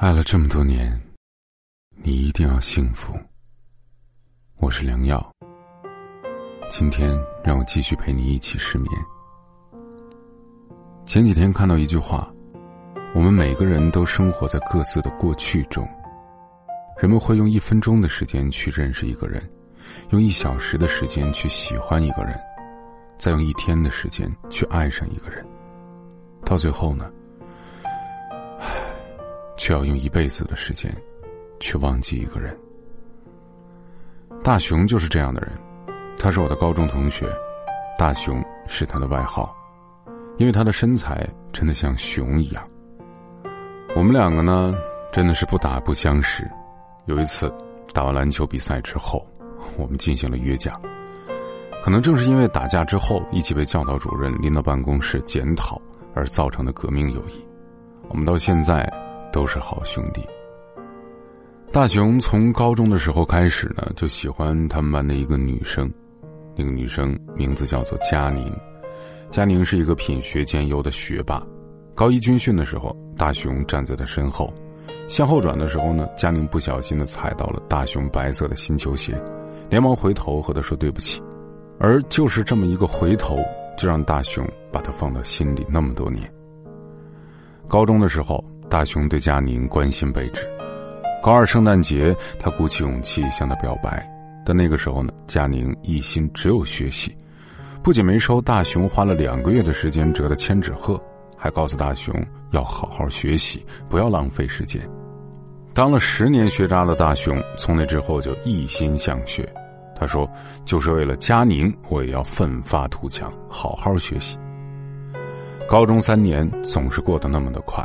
爱了这么多年，你一定要幸福。我是良药，今天让我继续陪你一起失眠。前几天看到一句话：我们每个人都生活在各自的过去中。人们会用一分钟的时间去认识一个人，用一小时的时间去喜欢一个人，再用一天的时间去爱上一个人，到最后呢？却要用一辈子的时间，去忘记一个人。大熊就是这样的人，他是我的高中同学，大熊是他的外号，因为他的身材真的像熊一样。我们两个呢，真的是不打不相识。有一次打完篮球比赛之后，我们进行了约架。可能正是因为打架之后一起被教导主任拎到办公室检讨而造成的革命友谊，我们到现在。都是好兄弟。大雄从高中的时候开始呢，就喜欢他们班的一个女生，那个女生名字叫做佳宁。佳宁是一个品学兼优的学霸。高一军训的时候，大雄站在他身后，向后转的时候呢，佳宁不小心的踩到了大雄白色的新球鞋，连忙回头和他说对不起。而就是这么一个回头，就让大雄把他放到心里那么多年。高中的时候。大雄对佳宁关心备至，高二圣诞节，他鼓起勇气向她表白，但那个时候呢，佳宁一心只有学习，不仅没收大雄花了两个月的时间折的千纸鹤，还告诉大雄要好好学习，不要浪费时间。当了十年学渣的大雄，从那之后就一心向学。他说：“就是为了佳宁，我也要奋发图强，好好学习。”高中三年总是过得那么的快。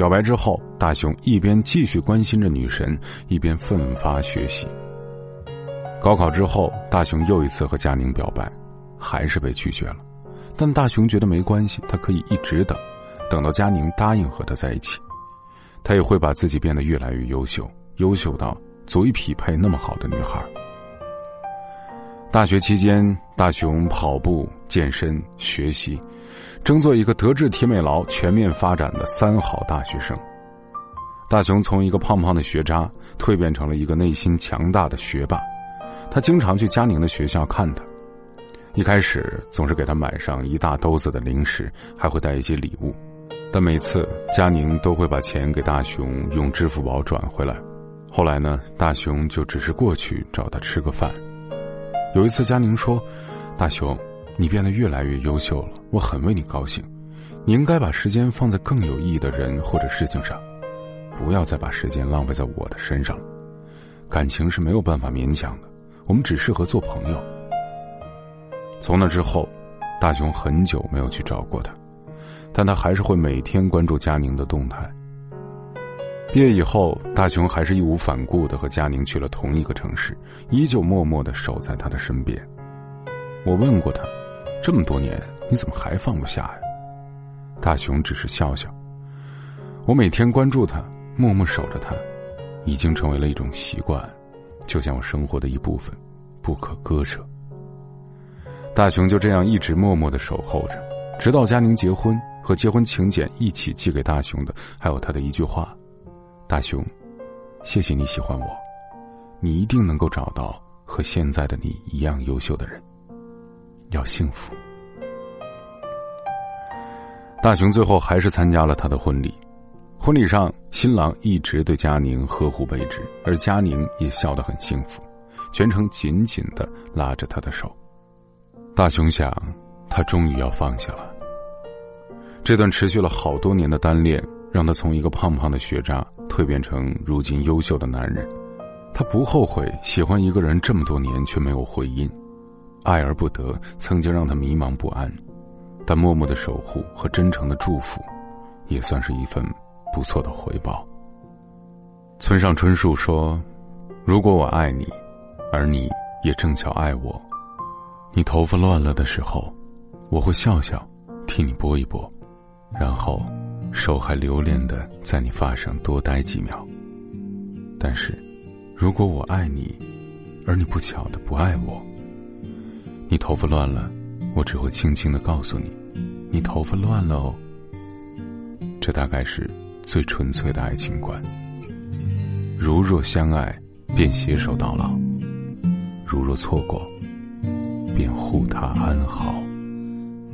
表白之后，大雄一边继续关心着女神，一边奋发学习。高考之后，大雄又一次和佳宁表白，还是被拒绝了。但大雄觉得没关系，他可以一直等，等到佳宁答应和他在一起，他也会把自己变得越来越优秀，优秀到足以匹配那么好的女孩。大学期间，大雄跑步、健身、学习。争做一个德智体美劳全面发展的三好大学生。大雄从一个胖胖的学渣蜕变成了一个内心强大的学霸。他经常去佳宁的学校看他，一开始总是给他买上一大兜子的零食，还会带一些礼物。但每次佳宁都会把钱给大雄用支付宝转回来。后来呢，大雄就只是过去找他吃个饭。有一次，佳宁说：“大雄。”你变得越来越优秀了，我很为你高兴。你应该把时间放在更有意义的人或者事情上，不要再把时间浪费在我的身上了。感情是没有办法勉强的，我们只适合做朋友。从那之后，大雄很久没有去找过他，但他还是会每天关注佳宁的动态。毕业以后，大雄还是义无反顾的和佳宁去了同一个城市，依旧默默的守在他的身边。我问过他。这么多年，你怎么还放不下呀？大雄只是笑笑。我每天关注他，默默守着他，已经成为了一种习惯，就像我生活的一部分，不可割舍。大雄就这样一直默默的守候着，直到佳宁结婚，和结婚请柬一起寄给大雄的，还有他的一句话：“大雄，谢谢你喜欢我，你一定能够找到和现在的你一样优秀的人。”要幸福。大雄最后还是参加了他的婚礼，婚礼上，新郎一直对佳宁呵护备至，而佳宁也笑得很幸福，全程紧紧的拉着他的手。大雄想，他终于要放下了。这段持续了好多年的单恋，让他从一个胖胖的学渣蜕变成如今优秀的男人。他不后悔喜欢一个人这么多年却没有回音。爱而不得，曾经让他迷茫不安，但默默的守护和真诚的祝福，也算是一份不错的回报。村上春树说：“如果我爱你，而你也正巧爱我，你头发乱了的时候，我会笑笑，替你拨一拨，然后手还留恋的在你发上多待几秒。但是，如果我爱你，而你不巧的不爱我。”你头发乱了，我只会轻轻的告诉你，你头发乱了哦。这大概是最纯粹的爱情观。如若相爱，便携手到老；如若错过，便护他安好。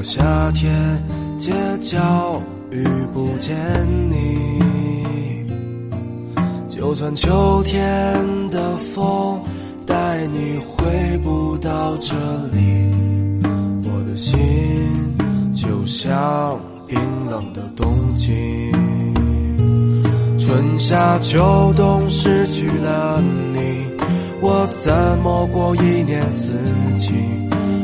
如果夏天街角遇不见你，就算秋天的风带你回不到这里，我的心就像冰冷的冬季。春夏秋冬失去了你。我怎么过一年四季？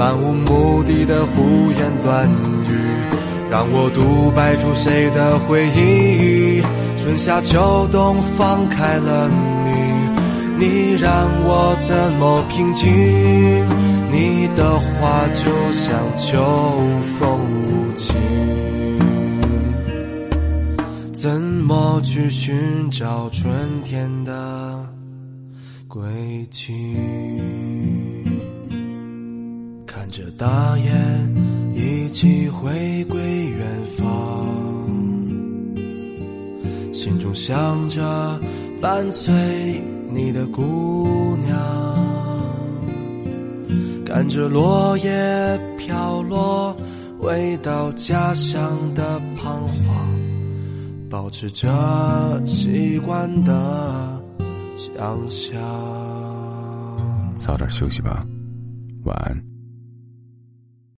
漫无目的的胡言乱语，让我独白出谁的回忆？春夏秋冬放开了你，你让我怎么平静？你的话就像秋风无情，怎么去寻找春天的？轨迹，着大雁一起回归远方，心中想着伴随你的姑娘，看着落叶飘落，回到家乡的彷徨，保持着习惯的。想想，早点休息吧，晚安。